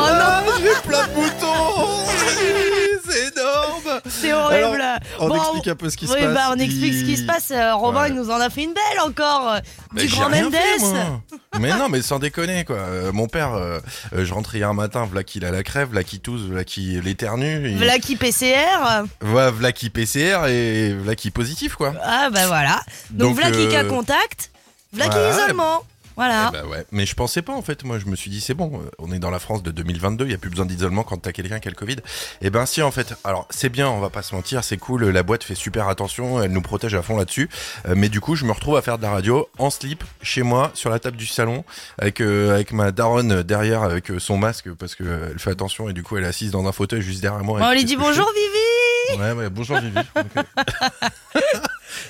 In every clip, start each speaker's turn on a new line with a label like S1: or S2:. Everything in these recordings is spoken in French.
S1: Oh
S2: Ah,
S1: non,
S2: j'ai plein de boutons C'est énorme
S1: c'est horrible
S2: On
S1: Bon,
S2: explique un peu ce qui se passe.
S1: bah on explique ce qui se passe. Euh, Robin,
S2: Ouais.
S1: il nous en a fait une belle encore. euh,
S2: Mais
S1: du grand Mendes.
S2: mais non, mais sans déconner quoi. Euh, mon père, euh, je rentrais hier matin, v'là qu'il a la crève, v'là qu'il tousse, v'là qu'il l'éternue. il-
S1: V'là qui PCR.
S2: Voilà, v'là qu'il PCR et v'là qu'il positif quoi.
S1: Ah bah voilà. Donc, v'là qui
S2: euh,
S1: cas contact. V'là qui
S2: ouais.
S1: isolement. Voilà.
S2: eh bah ouais. Mais je pensais pas en fait. Moi, je me suis dit c'est bon. euh, On est dans la France de 2022. Il y a plus besoin d'isolement quand t'as quelqu'un qui a le Covid. Et ben si en fait. Alors c'est bien. On va pas se mentir. C'est cool. La boîte fait super attention. Elle nous protège à fond là-dessus. Euh, mais du coup, je me retrouve à faire de la radio en slip chez moi sur la table du salon avec euh, avec ma daronne derrière avec son masque parce que elle fait attention et du coup elle est assise dans un fauteuil juste derrière moi.
S1: On
S2: Et
S1: lui dit bonjour Vivi.
S2: Ouais, ouais, bonjour Vivi.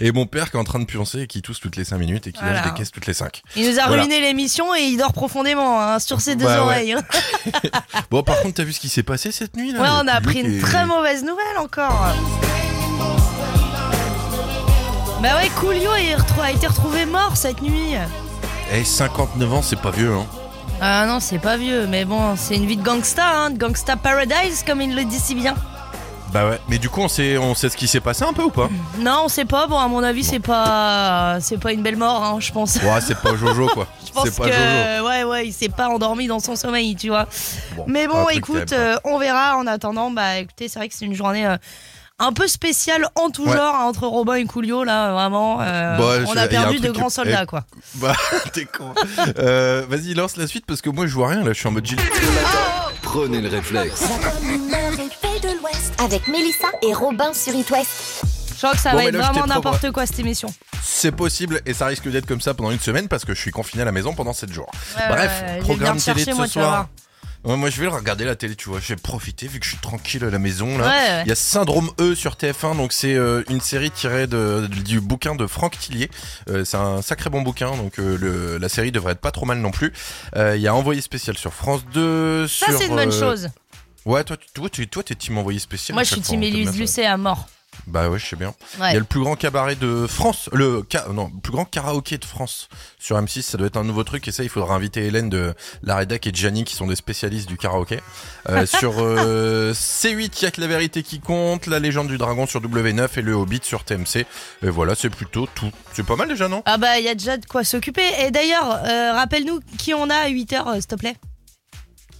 S2: Et mon père qui est en train de pioncer et qui tousse toutes les 5 minutes et qui
S1: Voilà.
S2: lâche des caisses toutes les 5.
S1: Il nous a
S2: Voilà.
S1: ruiné l'émission et il dort profondément hein, sur ses deux
S2: Bah
S1: oreilles. hein.
S2: Bon, par contre, t'as vu ce qui s'est passé cette nuit là
S1: Ouais, on a appris une très mauvaise nouvelle encore. Bah ouais, Coolio a été retrouvé mort cette nuit.
S2: Eh, 59 ans, c'est pas vieux, hein.
S1: Ah non, c'est pas vieux, mais bon, c'est une vie de gangsta, hein, de gangsta paradise, comme il le dit si bien.
S2: Bah ouais. Mais du coup, on sait, on sait ce qui s'est passé un peu ou pas
S1: Non, on sait pas. Bon, à mon avis, c'est pas, c'est pas une belle mort, hein, je pense.
S2: Ouais, c'est pas Jojo, quoi.
S1: Je pense
S2: c'est pas
S1: que,
S2: Jojo.
S1: ouais, ouais, il s'est pas endormi dans son sommeil, tu vois.
S2: Bon,
S1: Mais bon, écoute,
S2: terrible,
S1: euh, on verra. En attendant, bah, écoutez, c'est vrai que c'est une journée. euh, un peu spéciale en tout
S2: Ouais.
S1: genre hein, entre Robin et Coolio là vraiment euh,
S2: Bah,
S1: on a
S2: y a
S1: perdu de grands
S2: que-
S1: soldats
S2: eh,
S1: quoi.
S2: Bah, t'es con. Euh, Vas-y, lance la suite parce que moi, je vois rien là. Je suis en mode Gilles.
S3: Prenez le réflexe.
S4: Avec Mélissa et Robin sur It West.
S1: je crois que ça
S2: Bon,
S1: va être
S2: là,
S1: vraiment n'importe quoi cette émission
S2: C'est possible et ça risque d'être comme ça pendant une semaine parce que je suis confiné à la maison pendant 7 jours. Bref, programme télé de
S1: chercher,
S2: ce
S1: moi, tu vas
S2: soir. Ouais, moi, je vais regarder la télé, tu vois. Je vais profiter vu que je suis tranquille à la maison là.
S1: Ouais.
S2: Il y a Syndrome E sur TF1, donc c'est euh, une série tirée de, du bouquin de Franck Tillier. Euh, c'est un sacré bon bouquin, donc euh, le, la série devrait être pas trop mal non plus. Euh, Il y a Envoyé spécial sur France 2.
S1: ça c'est une bonne
S2: euh,
S1: chose
S2: Ouais, toi, tu, toi, tu, toi, t'es team Envoyé spécial.
S1: moi je suis team Élise. Lucet à mort
S2: Bah ouais, je sais bien. Il y a le plus grand cabaret de France, le ca- non, le plus grand karaoké de France sur M6. Ça doit être un nouveau truc et ça, il faudra inviter Hélène de la rédac et Gianni qui sont des spécialistes du karaoké. Euh, sur euh, C8, il y a que la vérité qui compte, la légende du dragon sur W9 et le Hobbit sur TMC. Et voilà, c'est plutôt tout. C'est pas mal déjà, non?
S1: Ah bah il y a déjà de quoi s'occuper. Et d'ailleurs, euh, rappelle-nous qui on a à 8h, s'il te plaît.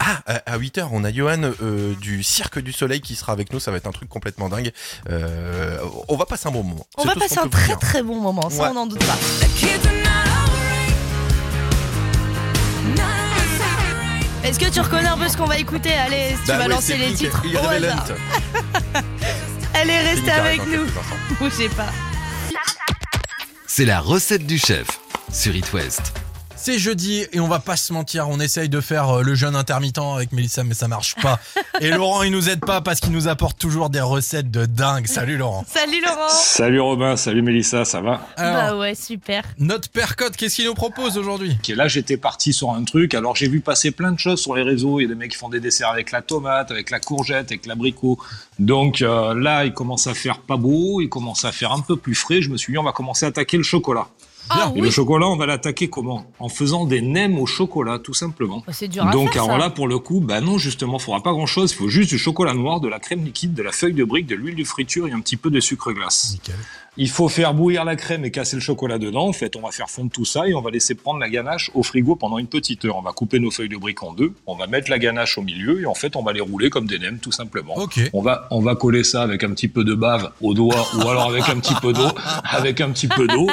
S2: Ah, à- à 8h, on a Johan euh, du Cirque du Soleil qui sera avec nous. Ça va être un truc complètement dingue. Euh, on va passer un bon moment.
S1: On va passer un très
S2: dire.
S1: très bon moment, ça
S2: Ouais.
S1: on n'en doute pas. Est-ce que tu reconnais un peu ce qu'on va écouter? Allez, si tu
S2: Bah
S1: vas
S2: ouais,
S1: lancer les
S2: Pink
S1: titres au hasard. Elle est
S2: Pink
S1: restée avec nous. Bougez pas.
S3: C'est la recette du chef sur It West.
S5: C'est jeudi et on va pas se mentir, on essaye de faire euh, le jeûne intermittent avec Mélissa mais ça marche pas. Et Laurent il nous aide pas parce qu'il nous apporte toujours des recettes de dingue. Salut Laurent.
S1: Salut Laurent.
S6: Salut Robin, salut Mélissa, ça va?
S5: Alors,
S1: Bah ouais, super.
S5: notre père Cote, qu'est-ce qu'il nous propose aujourd'hui?
S6: Ok, Là j'étais parti sur un truc, alors j'ai vu passer plein de choses sur les réseaux, il y a des mecs qui font des desserts avec la tomate, avec la courgette, avec l'abricot. Donc euh, là il commence à faire pas beau, il commence à faire un peu plus frais, je me suis dit on va commencer à attaquer le chocolat.
S1: Ah
S6: Et le chocolat on va l'attaquer comment? En faisant des nems au chocolat tout simplement.
S1: Oh, C'est dur à
S6: Donc
S1: faire
S6: alors
S1: ça.
S6: là pour le coup, bah non justement, il faudra pas grand chose, il faut juste du chocolat noir, de la crème liquide, de la feuille de brique, de l'huile de friture et un petit peu de sucre glace.
S5: Nickel.
S6: Il faut faire bouillir la crème et casser le chocolat dedans. En fait, on va faire fondre tout ça et on va laisser prendre la ganache au frigo pendant une petite heure. On va couper nos feuilles de briques en deux. On va mettre la ganache au milieu et en fait, on va les rouler comme des nems, tout simplement. On va, on va coller ça avec un petit peu de bave au doigt ou alors avec un petit peu d'eau, avec un petit peu d'eau,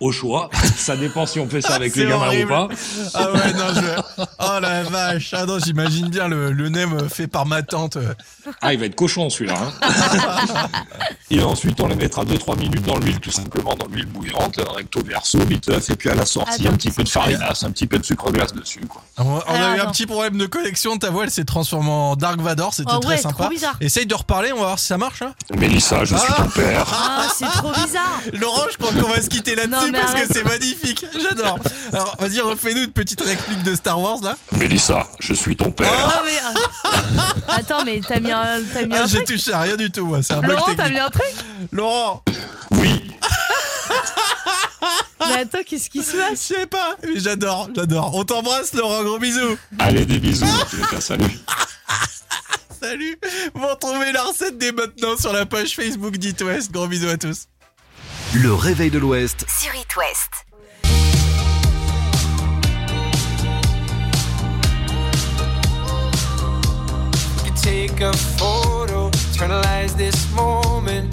S6: au choix. Ça dépend si on fait ça avec les gamins
S5: horrible.
S6: ou pas.
S5: Ah ouais non je... Oh la vache. Ah non j'imagine bien le, le nem fait par ma tante.
S6: Ah, il va être cochon celui-là. Hein. et ensuite, on les mettra 2-3 minutes dans l'huile, tout simplement, dans l'huile bouillante, recto verso, viteuf, et puis à la sortie,
S1: Attends,
S6: un petit peu de farinasse, un petit peu de sucre glace dessus. Quoi.
S5: On, on a
S1: Alors,
S5: eu un petit problème de connexion, ta voix elle s'est transformée en Dark Vador, c'était
S1: Oh
S5: très
S1: ouais,
S5: sympa. Essaye de reparler, on va voir si ça marche. Hein.
S6: Mélissa, je suis
S5: Ah.
S6: ton père.
S1: Ah, c'est trop bizarre.
S5: Laurent, je crois qu'on va se quitter là-dessus parce
S1: arrête.
S5: que c'est magnifique. J'adore. Alors, vas-y, refais-nous une petite réplique de Star Wars là.
S6: Mélissa, je suis ton père.
S1: Ah, mais, euh, Attends, mais t'as mis un, t'as mis
S5: Ah,
S1: un
S5: j'ai touché à rien du tout, moi. C'est un
S1: Laurent, t'as mis un truc?
S5: Laurent,
S6: Oui,
S1: Mais attends, qu'est-ce qui se
S7: Je
S1: passe
S7: sais pas, mais j'adore, j'adore. On t'embrasse, Laurent, gros bisous.
S5: Allez, des bisous. tous les cas, salut.
S7: Salut. Vous retrouvez la recette dès maintenant sur la page Facebook d'It West. Gros bisous à tous.
S3: Le réveil de l'Ouest
S4: Sur It West.
S8: take a photo, eternalize this moment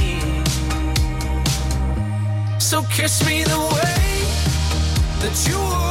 S8: So kiss me the way that you would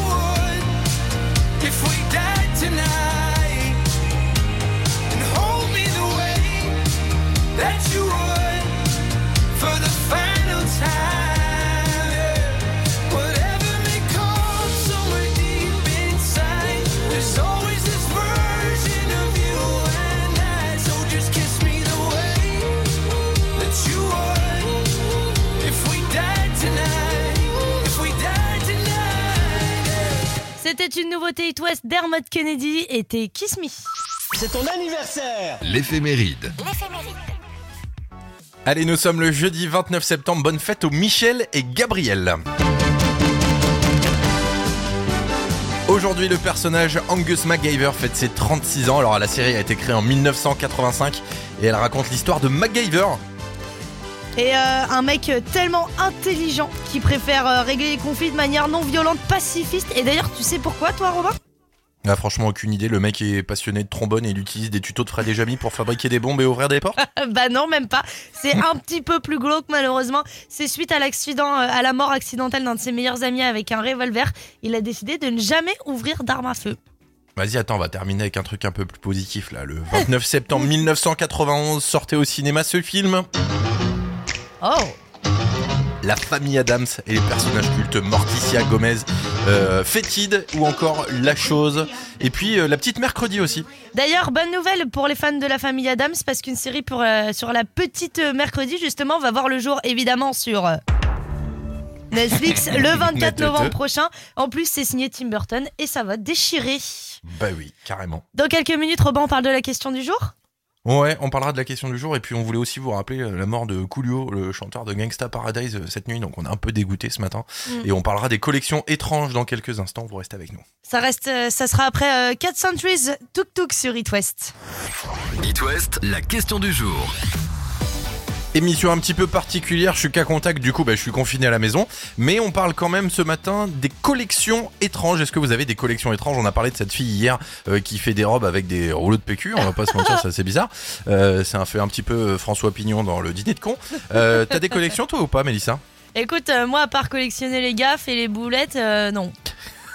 S1: une nouveauté It West Dermot Kennedy et t'es Kiss Me.
S3: l'éphéméride.
S4: L'éphéméride.
S2: Allez, nous sommes le jeudi 29 septembre. Bonne fête aux Michel et Gabriel. Aujourd'hui, le personnage Angus MacGyver fête ses 36 ans. Alors, la série a été créée en 1985 et elle raconte l'histoire de MacGyver.
S1: Et euh, un mec tellement intelligent qui préfère euh, régler les conflits de manière non violente, pacifiste. Et d'ailleurs, tu sais pourquoi, toi, Robin?
S2: Ah, franchement, aucune idée. Le mec est passionné de trombone et il utilise des tutos de Fred et Jamy pour fabriquer des bombes et ouvrir des portes.
S1: Bah non, même pas. C'est un petit peu plus glauque, malheureusement. C'est suite à l'accident, euh, à la mort accidentelle d'un de ses meilleurs amis avec un revolver. Il a décidé de ne jamais ouvrir d'arme à feu.
S2: Vas-y, attends, on va terminer avec un truc un peu plus positif là. Le 29 septembre 1991 sortait au cinéma ce film.
S1: Oh
S2: La famille Adams et les personnages cultes Morticia Gomez, euh, Fétide ou encore La Chose. Et puis euh, la petite mercredi aussi.
S1: D'ailleurs, bonne nouvelle pour les fans de la famille Adams parce qu'une série pour, euh, sur la petite mercredi justement va voir le jour évidemment sur Netflix le 24
S2: Netete.
S1: novembre prochain. En plus, c'est signé Tim Burton et ça va déchirer.
S2: Bah oui, carrément.
S1: Dans quelques minutes, Robin, on parle de la question du jour
S2: Ouais, on parlera de la question du jour et puis on voulait aussi vous rappeler euh, la mort de Coolio, le chanteur de Gangsta Paradise euh, cette nuit, donc on est un peu dégoûté ce matin.
S1: Mm.
S2: Et on parlera des collections étranges dans quelques instants, vous restez avec nous.
S1: Ça reste, euh, ça sera après euh, 4 Centuries Tuk Tuk sur It West.
S3: It West, la question du jour.
S2: Émission un petit peu particulière, je suis qu'à contact, du coup bah, je suis confiné à la maison, mais on parle quand même ce matin des collections étranges. Est-ce que vous avez des collections étranges? On a parlé de cette fille hier euh, qui fait des robes avec des rouleaux de PQ, on va pas se mentir, c'est assez bizarre. Euh, c'est un fait un petit peu euh, François Pignon dans le dîner de con. T'as des collections toi ou pas Mélissa?
S1: Écoute, moi, à part collectionner les gaffes et les boulettes, non.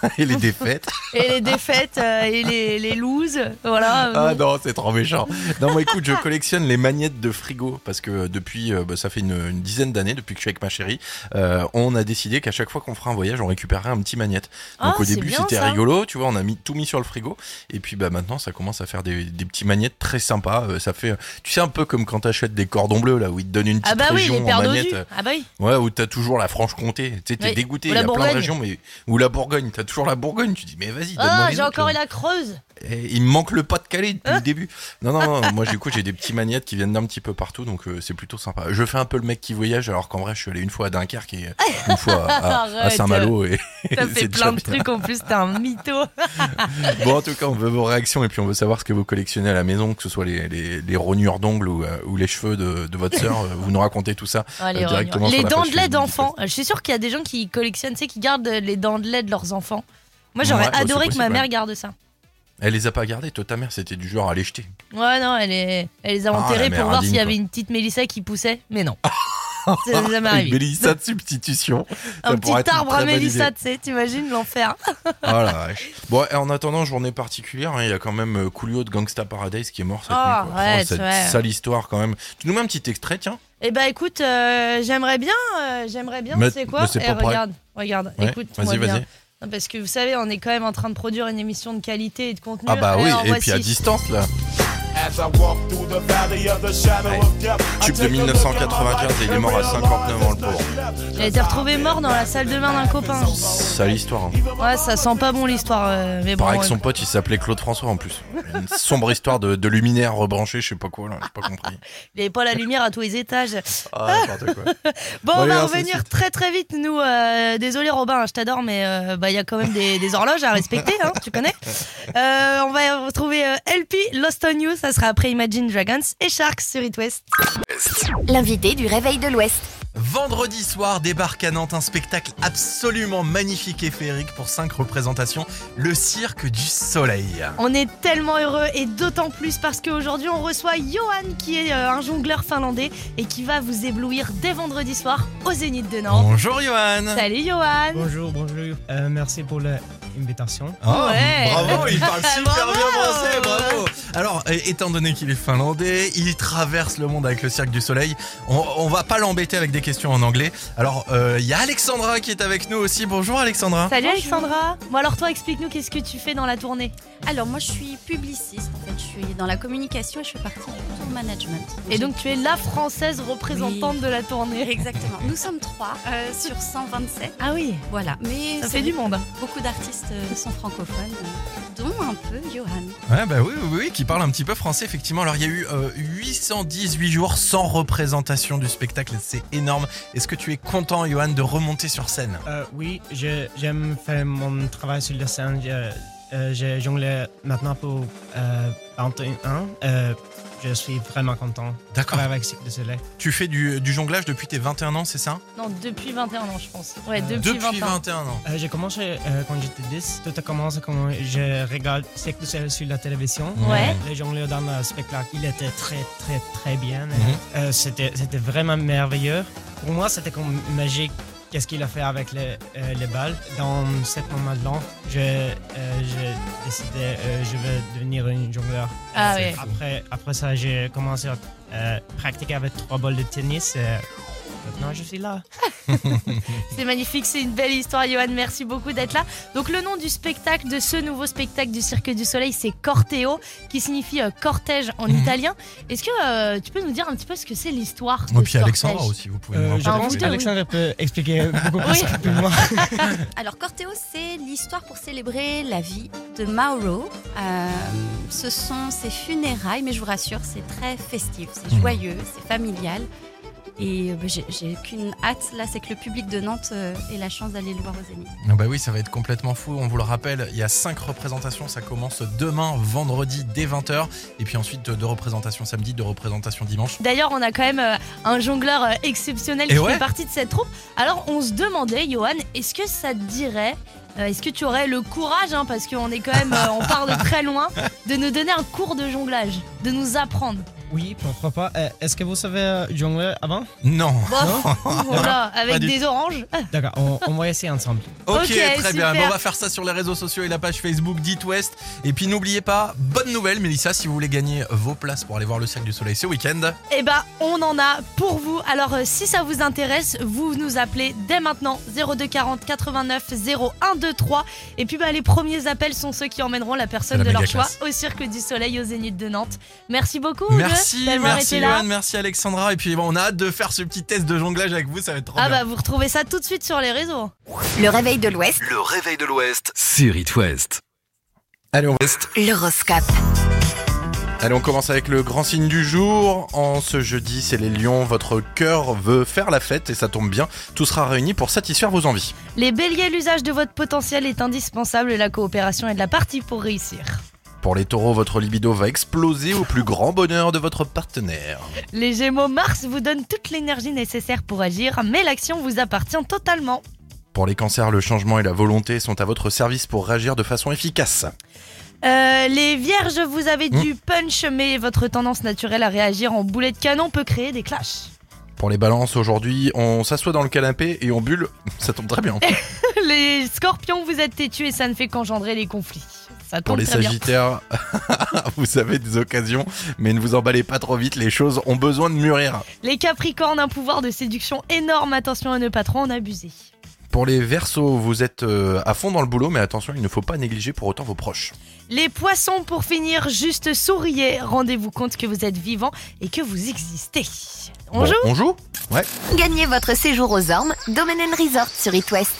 S2: Et les défaites
S1: Et les défaites euh, et les, les looses, voilà.
S2: Ah
S1: non.
S2: c'est trop méchant. Non, moi écoute, je collectionne les magnettes de frigo parce que depuis, euh, bah, ça fait une, une dizaine d'années, depuis que je suis avec ma chérie, euh, on a décidé qu'à chaque fois qu'on fera un voyage, on récupérerait un petit magnette. Donc
S1: Ah,
S2: au début, c'était rigolo, tu vois, on a mis tout mis sur le frigo et puis bah maintenant, ça commence à faire des, des petits magnettes très sympas. Ça fait, tu sais, un peu comme quand t'achètes des cordons bleus là où ils te donnent une petite
S1: Ah bah oui,
S2: région
S1: les
S2: en magnette.
S1: Ah bah oui.
S2: Ouais, où t'as toujours la Franche-Comté. Tu sais, t'es
S1: Oui.
S2: dégoûté. Il y a plein de régions, mais ou la Bourgogne. T'as toujours la Bourgogne. Tu dis, mais vas-y, donne-moi
S1: Ah, j'ai encore eu la creuse.
S2: Et il me manque le pas de Calais depuis
S1: Hein
S2: le début. Non, non, non, moi du coup j'ai des petits magnettes qui viennent d'un petit peu partout, donc euh, c'est plutôt sympa. Je fais un peu le mec qui voyage, alors qu'en vrai je suis allé une fois à Dunkerque et une fois à. Saint-Malo. Et
S1: T'as fait plein de trucs en plus, t'es un mytho.
S2: Bon, en tout cas, on veut vos réactions et puis on veut savoir ce que vous collectionnez à la maison, que ce soit les, les, les rognures d'ongles ou, euh, ou les cheveux de, de votre sœur. Vous nous racontez tout ça
S1: Ah, les
S2: euh, directement sur
S1: Les
S2: la
S1: dents de lait d'enfants. Je suis sûre qu'il y a des gens qui collectionnent, tu sais, qui gardent les dents de lait de leurs enfants. Moi, j'aurais
S2: Ouais,
S1: adoré que ma mère
S2: ouais.
S1: garde ça.
S2: Elle les a pas gardées, toi ta mère c'était du genre à les jeter.
S1: Ouais, non, elle, est... elle les a
S2: Ah,
S1: enterrées pour voir s'il y avait une petite Mélissa qui poussait, mais non. Ça jamais arrivé.
S2: Mélissa de substitution.
S1: Un petit arbre à Mélissa, tu sais, t'imagines l'enfer.
S2: Oh la vache. Bon, et en attendant, journée particulière, hein, il y a quand même euh, Coolio de Gangsta Paradise qui est mort cette
S1: Ah,
S2: nuit.
S1: ouais,
S2: cette
S1: ouais.
S2: sale histoire quand même. Tu nous mets un petit extrait, tiens.
S1: Eh bah écoute, euh, j'aimerais bien, euh, j'aimerais bien,
S2: Mais-
S1: tu sais quoi Eh, regarde, regarde,
S2: Ouais,
S1: écoute-moi
S2: vas-y, vas-y.
S1: Non, Parce que vous savez, on est quand même en train de produire une émission de qualité et de contenu.
S2: Ah bah oui,
S1: Alors,
S2: et puis à
S1: voici.
S2: distance là. Tube de 1995 et il est mort à 59 ans le pauvre.
S1: Il a été retrouvé mort dans la salle de bain d'un copain.
S2: Sale histoire. Hein.
S1: Ouais, ça sent pas bon l'histoire, euh, mais bon.
S2: Pareil que
S1: ouais.
S2: son pote, il s'appelait Claude François en plus. Une sombre histoire de, de luminaire rebranché, je sais pas quoi là, j'ai pas compris.
S1: Il avait pas la lumière à tous les étages.
S2: Ah, quoi.
S1: Bon,
S2: Bon,
S1: on va revenir très très vite, nous. euh, désolé Robin, je t'adore, mais euh, bah il y a quand même des, des horloges à respecter, hein, tu connais. Euh, on va retrouver euh, LP Lost on You, ça sera après Imagine Dragons et Sharks sur It West.
S4: L'invité du réveil de l'Ouest.
S5: Vendredi soir débarque à Nantes un spectacle absolument magnifique et féerique pour cinq représentations, le Cirque du Soleil.
S1: On est tellement heureux et d'autant plus parce qu'aujourd'hui on reçoit Johan qui est euh, un jongleur finlandais et qui va vous éblouir dès vendredi soir au Zénith de Nantes.
S5: Bonjour Johan
S1: Salut Johan
S9: Bonjour, bonjour. Euh, merci pour l'invitation.
S5: Oh,
S1: Ouais.
S5: Bravo, il parle super
S1: Bravo.
S5: bien français, bravo Alors, étant donné qu'il est finlandais, il traverse le monde avec le Cirque du Soleil, on, on va pas l'embêter avec des questions en anglais. Alors, euh, il y a Alexandra qui est avec nous aussi. Bonjour Alexandra
S1: Salut Alexandra Bon alors toi explique-nous qu'est-ce que tu fais dans la tournée?
S10: Alors moi je suis publiciste en fait, je suis dans la communication et je fais partie du tour management.
S1: Et donc tu es la française représentante
S10: Oui.
S1: de la tournée.
S10: Exactement. Nous sommes trois euh, sur 127.
S1: Ah oui,
S10: Voilà. Mais
S1: ça fait du monde.
S10: Beaucoup d'artistes euh, sont francophones, euh, dont un peu Johan.
S5: Ouais, bah oui, oui, oui, qui parle un petit peu français, effectivement. Alors, il y a eu euh, 818 jours sans représentation du spectacle, c'est énorme. Est-ce que tu es content, Johan, de remonter sur scène?
S9: Euh, oui, je- j'aime faire mon travail sur la scène. Je, euh, je jongle maintenant pour euh, 21 ans. Euh, je suis vraiment content
S5: D'accord.
S9: avec Cirque du Soleil.
S5: Tu fais du, du jonglage depuis tes 21 ans, c'est ça?
S1: Non, depuis 21 ans je pense. Ouais,
S9: Euh,
S1: depuis,
S5: Depuis
S1: 20 ans.
S5: 21 ans.
S9: Euh, j'ai commencé euh, quand j'étais 10. Tout a commencé quand je regarde Cirque du Soleil sur la télévision.
S1: Ouais.
S9: Les jongleurs dans le spectacle, il était très, très, très bien.
S5: Mhm.
S9: Euh, c'était, c'était vraiment merveilleux. Pour moi, c'était comme magique. Qu'est-ce qu'il a fait avec les, euh, les balles? Dans ce moment-là, je, euh, j'ai décidé euh, je vais devenir une jongleur.
S1: Ah
S9: C'est-
S1: ouais.
S9: Après, après ça, j'ai commencé à euh, pratiquer avec trois balles de tennis. Euh, maintenant je suis là.
S1: C'est magnifique, c'est une belle histoire, Johan. Merci beaucoup d'être là. Donc, le nom du spectacle, de ce nouveau spectacle du Cirque du Soleil, c'est Corteo, qui signifie euh, cortège en
S5: Mhm.
S1: italien. Est-ce que euh, tu peux nous dire un petit peu ce que c'est l'histoire
S5: Et
S1: de
S5: puis
S1: ce
S5: Alexandra
S1: cortège?
S5: aussi, vous pouvez
S9: Euh,
S5: nous en
S9: je pense
S1: oui.
S9: qu'Alexandre peut expliquer beaucoup plus rapidement.
S10: Alors Corteo, c'est l'histoire pour célébrer la vie de Mauro. Euh, ce sont ses funérailles, mais je vous rassure, c'est très festif, c'est
S5: Mhm.
S10: joyeux, c'est familial. Et euh, bah, j'ai- qu'une hâte là, c'est que le public de Nantes euh, ait la chance d'aller le voir au Zénith.
S5: Ah bah oui, ça va être complètement fou. On vous le rappelle, il y a cinq représentations. Ça commence demain, vendredi, dès 20h. Et puis ensuite, deux représentations samedi, deux représentations dimanche.
S1: D'ailleurs, on a quand même euh, un jongleur exceptionnel
S5: Et
S1: qui
S5: ouais.
S1: fait partie de cette troupe. Alors, on se demandait, Johan, est-ce que ça te dirait, euh, est-ce que tu aurais le courage, hein, parce qu'on est quand même, euh, on part de très loin, de nous donner un cours de jonglage, de nous apprendre?
S9: Oui, pourquoi pas. Euh, Est-ce que vous savez euh, jongler avant?
S5: Non.
S1: Bof, voilà, avec
S5: du
S1: des oranges.
S9: D'accord, on, on va essayer ensemble.
S5: Ok,
S1: Ok,
S5: très
S1: super.
S5: bien. Bon, on va faire ça sur les réseaux sociaux et la page Facebook d'It West. Et puis n'oubliez pas, bonne nouvelle, Mélissa, si vous voulez gagner vos places pour aller voir le Cirque du Soleil ce week-end.
S1: Eh ben, on en a pour vous. Alors, euh, si ça vous intéresse, vous nous appelez dès maintenant 02 40 89 0123. Et puis, bah, les premiers appels sont ceux qui emmèneront la personne
S5: C'est la
S1: de leur
S5: méga
S1: choix
S5: classe.
S1: au Cirque du Soleil au Zénith de Nantes. Merci beaucoup. vous
S5: Merci, merci
S1: été là.
S5: Johan, merci Alexandra. Et puis bon, on a hâte de faire ce petit test de jonglage avec vous, ça va être trop
S1: Ah
S5: bien.
S1: bah, vous retrouvez ça tout de suite sur les réseaux.
S4: Le réveil de l'Ouest,
S3: Le réveil de l'Ouest sur It West.
S2: Allez, on
S4: l'horoscope.
S2: Allez, on commence avec le grand signe du jour. En ce jeudi, c'est les lions. Votre cœur veut faire la fête et ça tombe bien. Tout sera réuni pour satisfaire vos envies.
S1: Les béliers, l'usage de votre potentiel est indispensable. La coopération est de la partie pour réussir.
S2: Pour les taureaux, votre libido va exploser au plus grand bonheur de votre partenaire.
S1: Les gémeaux, Mars vous donne toute l'énergie nécessaire pour agir, mais l'action vous appartient totalement.
S2: Pour les cancers, le changement et la volonté sont à votre service pour réagir de façon efficace.
S1: Euh, les vierges, vous avez
S2: Hmm.
S1: du punch, mais votre tendance naturelle à réagir en boulet de canon peut créer des clashs.
S2: Pour les balances, aujourd'hui, on s'assoit dans le canapé et on bulle. Ça tombe très bien.
S1: les scorpions, vous êtes têtus et ça ne fait qu'engendrer les conflits. Ça
S2: Pour les sagittaires, vous avez des occasions, mais ne vous emballez pas trop vite, les choses ont besoin de mûrir.
S1: Les capricornes, un pouvoir de séduction énorme, attention à ne pas trop en abuser.
S2: Pour les versos, vous êtes euh, à fond dans le boulot, mais attention, il ne faut pas négliger pour autant vos proches.
S1: Les poissons, pour finir, juste souriez. Rendez-vous compte que vous êtes vivant et que vous existez. On
S2: Bon,
S1: joue?
S2: On joue? Ouais.
S4: Gagnez votre séjour aux Ormes, Domaine and Resort sur It West.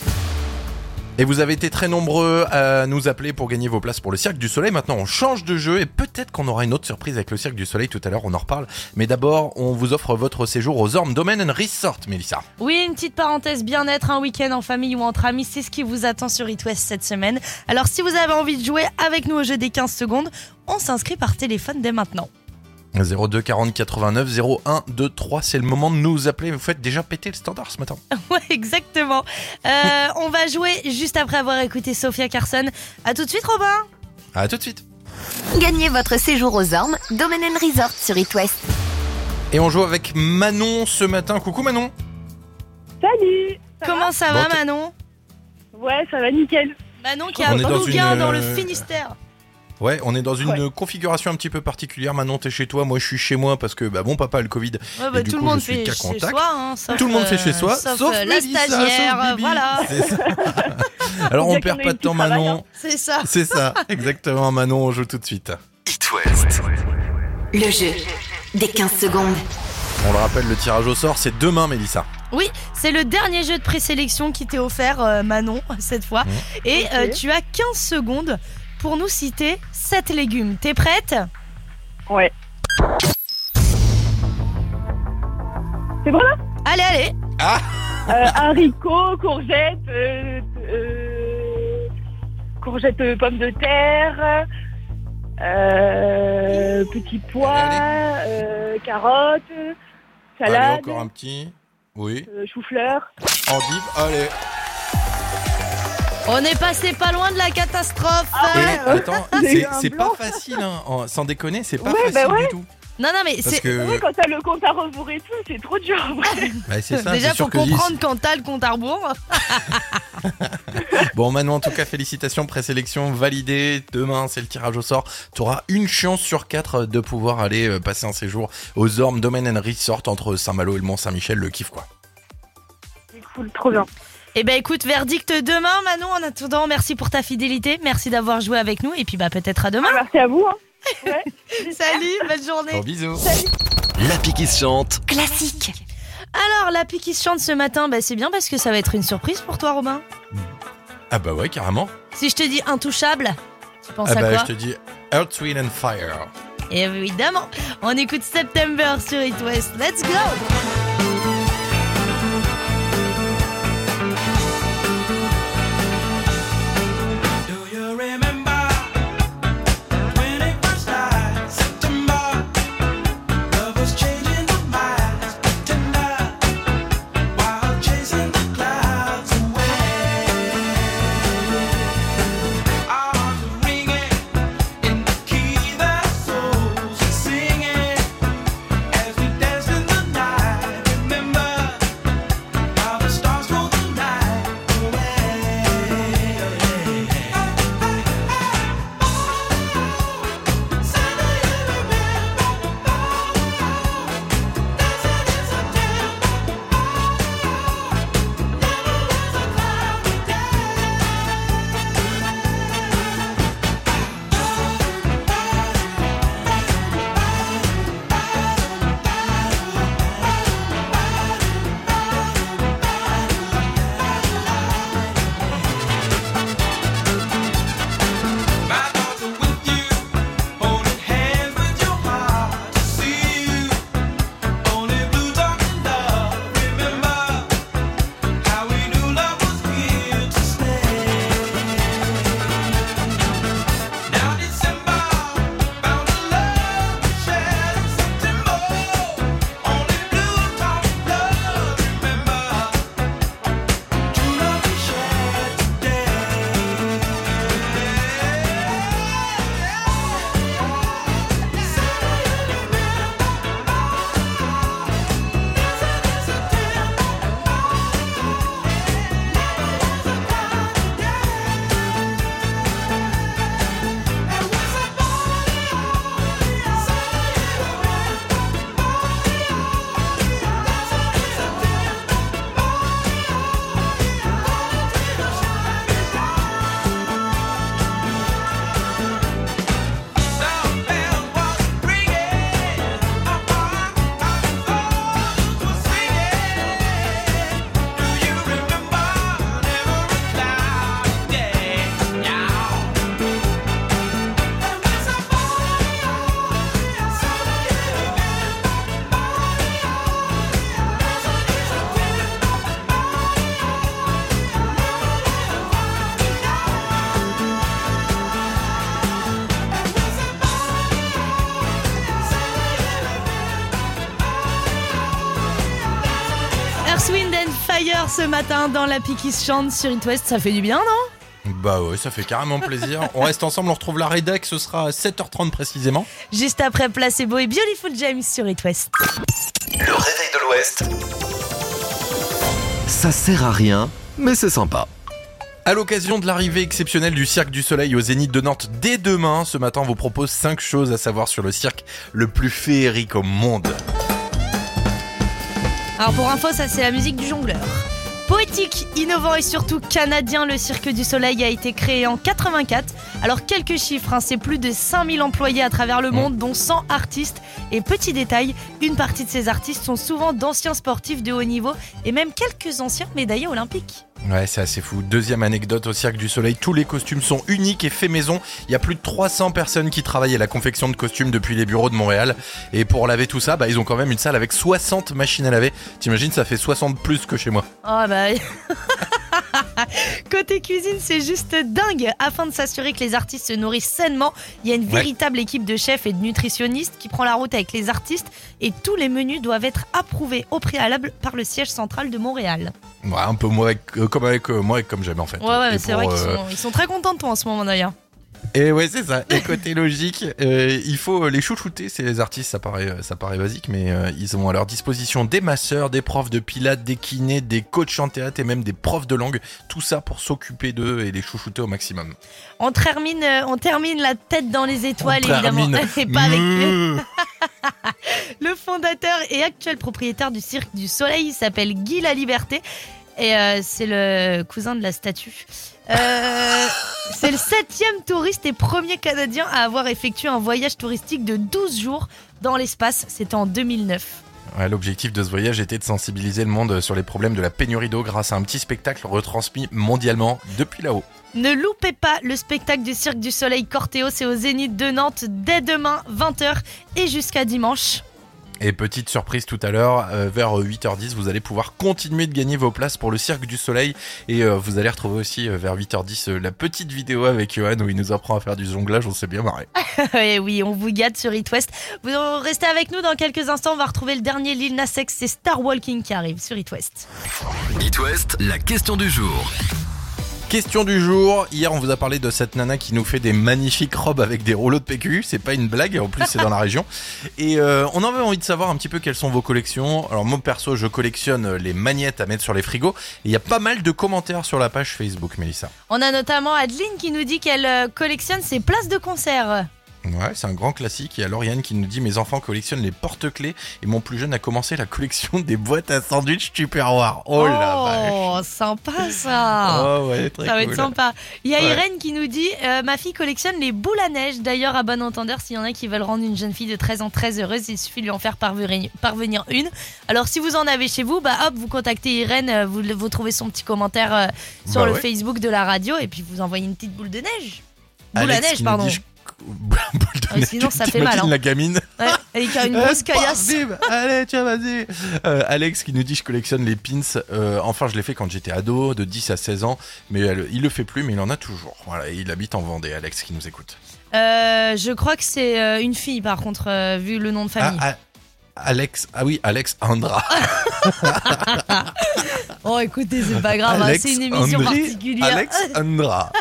S2: Et vous avez été très nombreux à nous appeler pour gagner vos places pour le Cirque du Soleil. Maintenant, on change de jeu et peut-être qu'on aura une autre surprise avec le Cirque du Soleil tout à l'heure, on en reparle. Mais d'abord, on vous offre votre séjour aux Ormes Domain and Resort, Mélissa.
S1: Oui, une petite parenthèse bien-être, un week-end en famille ou entre amis, c'est ce qui vous attend sur It West cette semaine. Alors si vous avez envie de jouer avec nous au jeu des 15 secondes, on s'inscrit par téléphone dès maintenant.
S2: 02 40 89 01 23, c'est le moment de nous appeler. Vous faites déjà péter le standard ce matin.
S1: Ouais, exactement. Euh, on va jouer juste après avoir écouté Sophia Carson. À tout de suite, Robin.
S2: À tout de suite.
S4: Gagnez votre séjour aux Ormes, Domaine and Resort sur It West.
S2: Et on joue avec Manon ce matin. Coucou Manon.
S11: Salut
S1: Comment ça
S2: Bon,
S1: va, Manon?
S11: Ouais, ça va nickel.
S1: Manon qui
S2: est dans
S1: Bougain
S2: une,
S1: dans le
S2: euh,
S1: Finistère.
S2: Ouais, on est dans une
S11: Ouais.
S2: configuration un petit peu particulière. Manon, t'es chez toi, moi je suis chez moi parce que bah, mon papa a le Covid.
S1: Ouais, bah,
S2: et du
S1: tout
S2: coup,
S1: le monde
S2: je suis
S1: fait
S2: cas
S1: chez
S2: contact.
S1: soi. hein, sauf,
S2: Tout le monde fait chez
S1: euh,
S2: soi,
S1: sauf,
S2: sauf
S1: euh, la
S2: Mélissa,
S1: stagiaire,
S2: sauf
S1: euh,
S2: Bibi.
S1: voilà.
S2: C'est ça. Alors on perd pas de temps,
S11: travail,
S2: Manon.
S11: hein.
S1: C'est ça.
S2: C'est ça, exactement, Manon. On joue tout de suite.
S3: It West.
S4: Le jeu des 15 secondes.
S2: On le rappelle, le tirage au sort, c'est demain, Mélissa.
S1: Oui, c'est le dernier jeu de présélection qui t'est offert, euh, Manon, cette fois.
S2: Mmh.
S1: Et euh, tu as 15 secondes pour nous citer 7 légumes. T'es prête?
S11: Ouais. C'est bon là?
S1: Allez, allez
S11: euh, Haricots, courgettes, euh, euh, courgettes, euh, pommes de terre, euh, petits pois,
S2: Allez,
S11: euh, carottes,
S2: Allez,
S11: salade,
S2: encore un petit. Oui.
S11: euh, chou-fleur.
S2: Endive, allez.
S1: On est passé pas loin de la catastrophe
S11: ouais.
S2: attends, c'est c'est pas facile, hein. En- sans déconner, c'est pas
S11: Ouais,
S2: facile
S11: bah ouais.
S2: du tout.
S1: Non, non, mais
S2: Parce
S1: c'est...
S2: que,
S11: quand t'as le compte à rebours et tout, c'est trop dur. en vrai.
S2: bah, c'est ça,
S1: Déjà,
S2: c'est que
S1: comprendre quand t'as le compte à rebours.
S2: Bon, Manon, en tout cas, félicitations, présélection validée. Demain, c'est le tirage au sort. Tu auras une chance sur quatre de pouvoir aller euh, passer un séjour aux Ormes Domaine and Resort entre Saint-Malo et le Mont-Saint-Michel. Le kiff, quoi.
S11: cool, trop bien.
S1: Eh ben écoute, verdict demain, Manon. En attendant, merci pour ta fidélité, merci d'avoir joué avec nous, et puis bah peut-être à demain.
S11: merci à vous. Hein. Ouais.
S1: Salut, bonne journée.
S2: Gros bisous.
S3: L'appli qui se chante.
S4: Classique.
S1: Alors, la qui se chante ce matin, bah, c'est bien parce que ça va être une surprise pour toi, Robin.
S2: Ah bah ouais, carrément.
S1: Si je te dis intouchable, tu penses
S2: Ah
S1: à
S2: bah
S1: quoi
S2: je te dis Earth, Wind and Fire.
S1: Évidemment, on écoute September sur It West. Let's go matin dans la qui se chante sur It West. Ça fait du bien, non?
S2: Bah ouais, ça fait carrément plaisir. on reste ensemble, on retrouve la rédac, ce sera à 7h30 précisément.
S1: Juste après Placebo et Beautiful James sur It West.
S3: Le réveil de l'Ouest. Ça sert à rien, mais c'est sympa.
S2: À l'occasion de l'arrivée exceptionnelle du Cirque du Soleil au Zénith de Nantes dès demain, ce matin on vous propose 5 choses à savoir sur le cirque le plus féerique au monde.
S1: Alors pour info, ça c'est la musique du jongleur. Poétique, innovant et surtout canadien, le Cirque du Soleil a été créé en 84. Alors quelques chiffres, hein, c'est plus de 5000 employés à travers le monde, dont 100 artistes. Et petit détail, une partie de ces artistes sont souvent d'anciens sportifs de haut niveau et même quelques anciens médaillés olympiques.
S2: Ouais, c'est assez fou. Deuxième anecdote au Cirque du Soleil, tous les costumes sont uniques et faits maison. Il y a plus de 300 personnes qui travaillent à la confection de costumes depuis les bureaux de Montréal. Et pour laver tout ça, bah, ils ont quand même une salle avec 60 machines à laver. T'imagines, ça fait 60 plus que chez moi.
S1: Oh bah. Côté cuisine, c'est juste dingue. Afin de s'assurer que les artistes se nourrissent sainement, il y a une
S2: Ouais.
S1: véritable équipe de chefs et de nutritionnistes qui prend la route avec les artistes et tous les menus doivent être approuvés au préalable par le siège central de Montréal.
S2: Ouais, un peu avec- euh, comme avec euh, moi et comme j'aime en fait.
S1: Ouais, ouais, c'est vrai qu'ils
S2: euh,
S1: sont, ils sont très contents de toi en ce moment d'ailleurs.
S2: Et ouais, c'est ça. Et côté logique, euh, il faut les chouchouter. Ces artistes, ça paraît, ça paraît basique, mais euh, ils ont à leur disposition des masseurs, des profs de pilates, des kinés, des coachs en théâtre et même des profs de langue. Tout ça pour s'occuper d'eux et les chouchouter au maximum.
S1: On termine, euh, on termine la tête dans les étoiles
S2: On
S1: évidemment. Et pas avec
S2: Meuh.
S1: le fondateur et actuel propriétaire du Cirque du Soleil, il s'appelle Guy La Liberté. Et euh, c'est le cousin de la statue. Euh, c'est le septième touriste et premier Canadien à avoir effectué un voyage touristique de 12 jours dans l'espace. C'était en 2009.
S2: Ouais, L'objectif de ce voyage était de sensibiliser le monde sur les problèmes de la pénurie d'eau grâce à un petit spectacle retransmis mondialement depuis là-haut.
S1: Ne loupez pas le spectacle du Cirque du Soleil Cortéo, c'est au Zénith de Nantes dès demain 20h et jusqu'à dimanche.
S2: Et petite surprise tout à l'heure, euh, vers 8h10, vous allez pouvoir continuer de gagner vos places pour le Cirque du Soleil. Et euh, vous allez retrouver aussi euh, vers 8h10 euh, la petite vidéo avec Johan où il nous apprend à faire du jonglage, on s'est bien marré.
S1: Et oui, on vous gâte sur It West. Vous restez avec nous dans quelques instants, on va retrouver le dernier Lil Nas X, c'est Star Walking qui arrive sur It West.
S3: It West, la question du jour.
S2: Question du jour, hier on vous a parlé de cette nana qui nous fait des magnifiques robes avec des rouleaux de PQ, c'est pas une blague, en plus c'est dans la région. Et euh, on avait envie de savoir un petit peu quelles sont vos collections. Alors moi perso je collectionne les magnettes à mettre sur les frigos, et il y a pas mal de commentaires sur la page Facebook Mélissa.
S1: On a notamment Adeline qui nous dit qu'elle euh, collectionne ses places de concert.
S2: Ouais, c'est un grand classique. Et alors Yann qui nous dit mes enfants collectionnent les porte-clés et mon plus jeune a commencé la collection des boîtes à sandwich Tupperware. Oh, la vache.
S1: Oh, sympa ça
S2: Oh ouais, très
S1: Ça va être sympa. Il y a
S2: Ouais.
S1: Irène qui nous dit euh, Ma fille collectionne les boules à neige. D'ailleurs, à bon entendeur, s'il y en a qui veulent rendre une jeune fille de 13 ans très heureuse, il suffit de lui en faire parvenir, une. Alors, si vous en avez chez vous, bah hop, vous contactez Irène, euh, vous, vous trouvez son petit commentaire euh, sur
S2: Bah
S1: le
S2: ouais.
S1: Facebook de la radio et puis vous envoyez une petite boule de neige. Boule
S2: Alex
S1: à neige, pardon.
S2: dit, je- Boule de neige.
S1: sinon, ça fait mal, hein.
S2: la gamine.
S1: Ouais, avec une
S2: Euh,
S1: grosse caillasse.
S2: bim, Allez, tiens, vas-y. Euh, Alex qui nous dit je collectionne les pins. Euh, enfin, je l'ai fait quand j'étais ado, de 10 à 16 ans, mais elle- il le fait plus, mais il en a toujours. Voilà, il habite en Vendée. Alex qui nous écoute.
S1: Euh, je crois que c'est une fille, par contre, vu le nom de famille.
S2: Ah, ah, Alex, ah oui, Alex Andra.
S1: Oh, écoutez, c'est pas grave, hein, c'est une émission
S2: Andri-
S1: particulière.
S2: Alex Andra.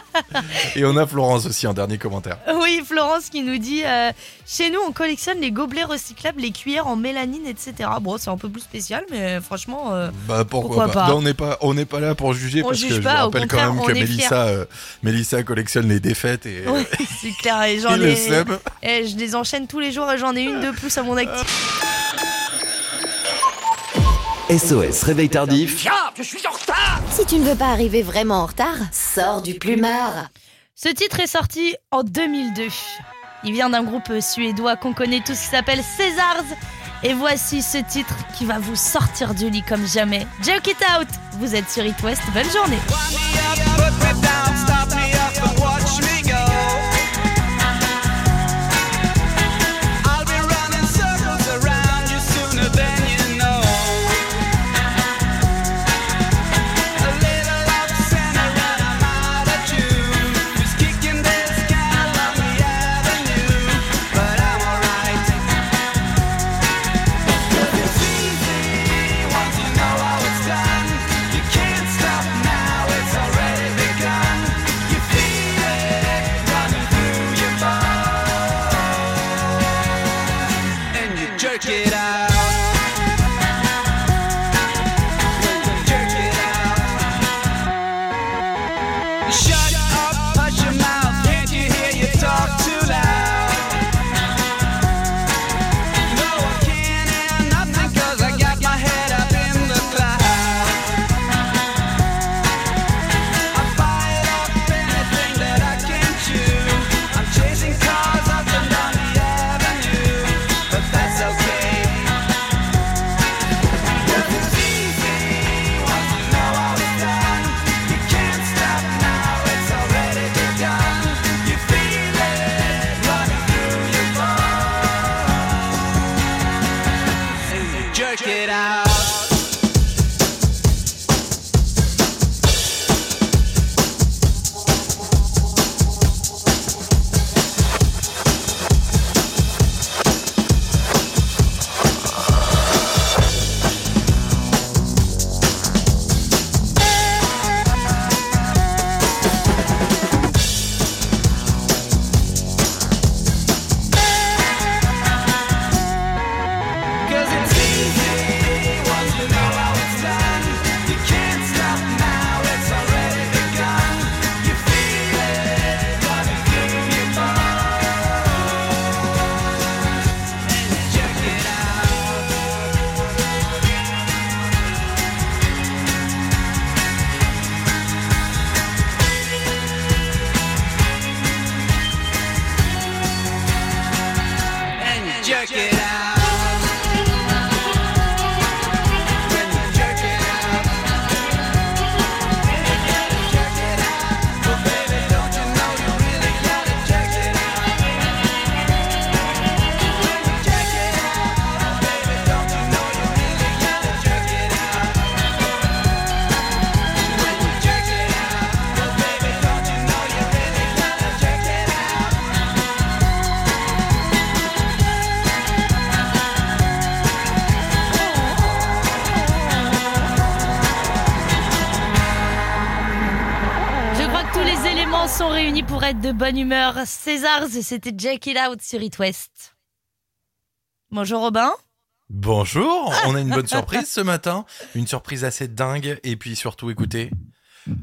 S2: Et on a Florence aussi en dernier commentaire.
S1: Oui, Florence qui nous dit euh, Chez nous, on collectionne les gobelets recyclables, les cuillères en mélanine, etc. Bon, c'est un peu plus spécial, mais franchement. euh,
S2: Bah pourquoi,
S1: Pourquoi
S2: pas,
S1: pas?
S2: On n'est pas, on pas là pour juger
S1: On
S2: parce
S1: juge
S2: que je
S1: pas,
S2: vous
S1: au
S2: rappelle quand même que Mélissa, euh, Mélissa collectionne les défaites et,
S1: ouais, c'est clair, et j'en
S2: le
S1: ai.
S2: sub.
S1: et je les enchaîne tous les jours et j'en ai une de plus à mon actif.
S12: SOS Réveil Tardif.
S4: Si tu ne veux pas arriver vraiment en retard, sors du plumard.
S1: Ce titre est sorti en 2002. Il vient d'un groupe suédois qu'on connaît tous qui s'appelle Césars. Et voici ce titre qui va vous sortir du lit comme jamais. Joke it out Vous êtes sur It West, bonne journée sont réunis pour être de bonne humeur. Césars, c'était Jack It Out sur It West. Bonjour Robin.
S2: Bonjour, on a une bonne surprise ce matin, une surprise assez dingue et puis surtout écoutez,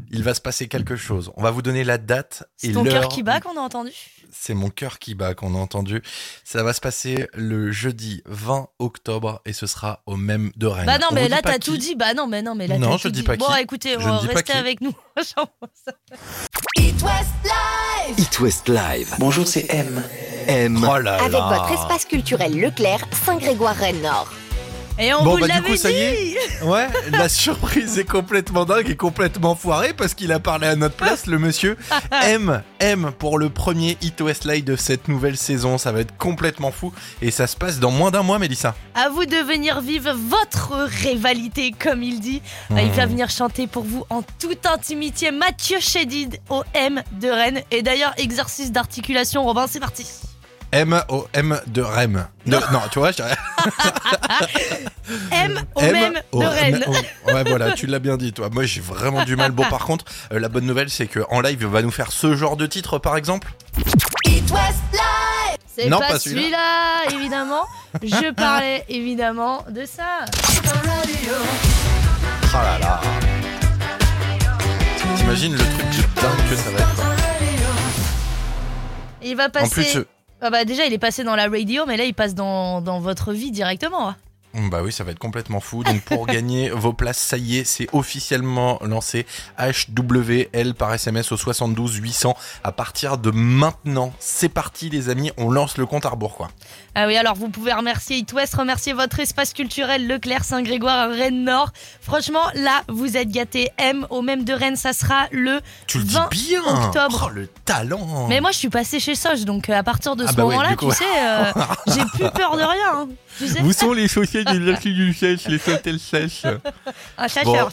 S2: il va se passer quelque chose. On va vous donner la date et
S1: C'est ton
S2: l'heure.
S1: cœur qui bat qu'on a entendu?
S2: C'est mon cœur qui bat qu'on a entendu. Ça va se passer le jeudi 20 octobre et ce sera au même de Rennes.
S1: Bah non,
S2: On
S1: mais là t'as
S2: qui.
S1: tout dit. Bah non, mais non, mais là
S2: Non, je dis pas
S1: Bon,
S2: qui.
S1: écoutez,
S2: Je dis pas
S1: restez avec nous.
S13: It West Live
S14: It West Live. Bonjour, c'est M. M.
S2: Oh là
S4: Avec
S2: là.
S4: votre espace culturel Leclerc, Saint-Grégoire-Rennes-Nord.
S1: Et on
S2: Bon
S1: vous
S2: bah du coup ça y est. Ouais, la surprise est complètement dingue et complètement foirée parce qu'il a parlé à notre place le monsieur M M pour le premier Hit West Live de cette nouvelle saison, ça va être complètement fou et ça se passe dans moins d'un mois Mélissa.
S1: À vous de venir vivre votre rivalité, comme il dit.
S2: Mmh.
S1: Il va venir chanter pour vous en toute intimité Mathieu Chédid au M de Rennes. Et d'ailleurs, exercice d'articulation, Robin, c'est parti.
S2: M O M de Rem. De- non, tu vois, je dirais
S1: M au
S2: M
S1: même
S2: O
S1: de Rennes.
S2: O- Ouais, voilà, tu l'as bien dit, toi. Moi, j'ai vraiment du mal. Bon, par contre, euh, la bonne nouvelle, c'est qu'en live, il va nous faire ce genre de titre, par exemple.
S13: It West Live
S1: C'est
S2: Non,
S1: pas,
S2: pas celui-là.
S1: évidemment. Je parlais évidemment de ça.
S2: Oh là là. T'imagines le truc de dingue que ça va être.
S1: Il va passer.
S2: En plus,
S1: Ah bah déjà, il est passé dans la radio, mais là, il passe dans, dans votre vie directement. Hein.
S2: Bah oui, ça va être complètement fou. Donc pour gagner vos places, ça y est, c'est officiellement lancé. HWL par SMS au 72 800. À partir de maintenant, c'est parti les amis, on lance le compte à rebours quoi.
S1: Ah oui, alors vous pouvez remercier It West, remercier votre espace culturel Leclerc, Saint-Grégoire, Rennes Nord. Franchement, là, vous êtes gâtés. M au même de Rennes, ça sera le
S2: Tu le dis
S1: 20
S2: bien
S1: octobre.
S2: Oh le talent
S1: Mais moi, je suis passée chez Soch, donc euh, à partir de
S2: Ah
S1: ce
S2: bah
S1: moment-là, tu sais, euh, j'ai plus peur de rien. hein. Tu sais,
S2: Où sont les chaussées de sèche, les hôtels sèches
S1: un chasseur,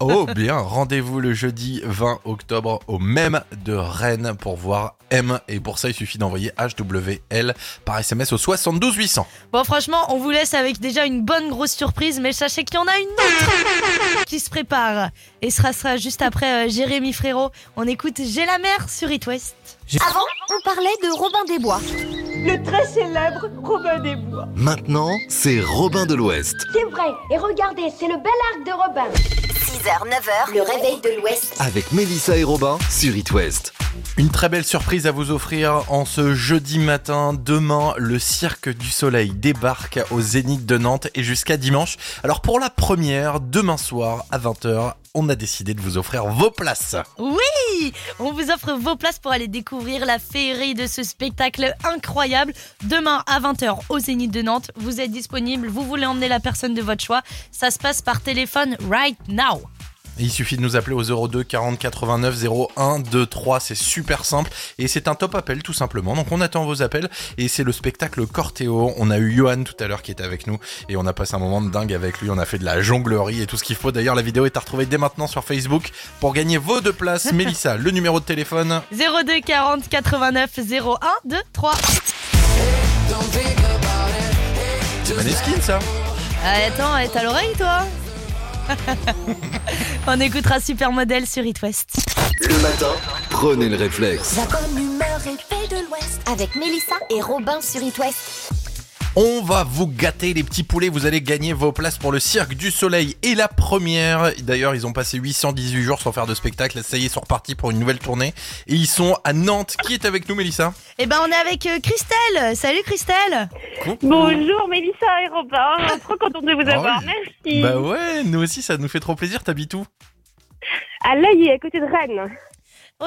S2: Bon. Oh bien, rendez-vous le jeudi 20 octobre au même de Rennes pour voir M. Et pour ça, il suffit d'envoyer HWL par SMS au 72 800.
S1: Bon, franchement, on vous laisse avec déjà une bonne grosse surprise, mais sachez qu'il y en a une autre qui se prépare. Et ce sera, sera juste après euh, Jérémy Frérot. On écoute J'ai la mer sur It West.
S4: Avant, on parlait de Robin des Bois.
S11: Le très célèbre Robin des Bois.
S3: Maintenant, c'est Robin de l'Ouest.
S15: C'est vrai. Et regardez, c'est le bel arc de Robin.
S4: 6h, 9h, le réveil de l'Ouest.
S3: Avec Mélissa et Robin sur It West.
S2: Une très belle surprise à vous offrir en ce jeudi matin. Demain, le Cirque du Soleil débarque au Zénith de Nantes et jusqu'à dimanche. Alors pour la première, demain soir à 20h, on a décidé de vous offrir vos places.
S1: Oui On vous offre vos places pour aller découvrir la féerie de ce spectacle incroyable. Demain à 20h au Zénith de Nantes, vous êtes disponible, vous voulez emmener la personne de votre choix. Ça se passe par téléphone right now.
S2: Il suffit de nous appeler au 02 40 89 01 23, c'est super simple et c'est un top appel tout simplement. Donc on attend vos appels et c'est le spectacle Cortéo. On a eu Johan tout à l'heure qui était avec nous et on a passé un moment de dingue avec lui. On a fait de la jonglerie et tout ce qu'il faut. D'ailleurs la vidéo est à retrouver dès maintenant sur Facebook pour gagner vos deux places. Mélissa, le numéro de téléphone
S1: 02 40 89 01 2 3.
S2: C'est Maneskin ça?
S1: Ah, attends, t'as l'oreille toi? On écoutera Supermodel sur It West.
S3: Le matin, prenez le réflexe.
S13: La bonne humeur est faite de l'Ouest.
S4: Avec Mélissa et Robin sur It West.
S2: On va vous gâter les petits poulets, vous allez gagner vos places pour le Cirque du Soleil et la première. D'ailleurs, ils ont passé 818 jours sans faire de spectacle, ça y est, ils sont repartis pour une nouvelle tournée. Et ils sont à Nantes. Qui est avec nous, Mélissa?
S1: Eh ben, on est avec euh, Christelle. Salut Christelle.
S11: Bonjour Mélissa et Robin, trop contente de vous
S2: Ah
S11: avoir,
S2: oui.
S11: merci.
S2: Bah ouais, nous aussi, ça nous fait trop plaisir, t'habites où?
S11: À l'œil, à côté de Rennes.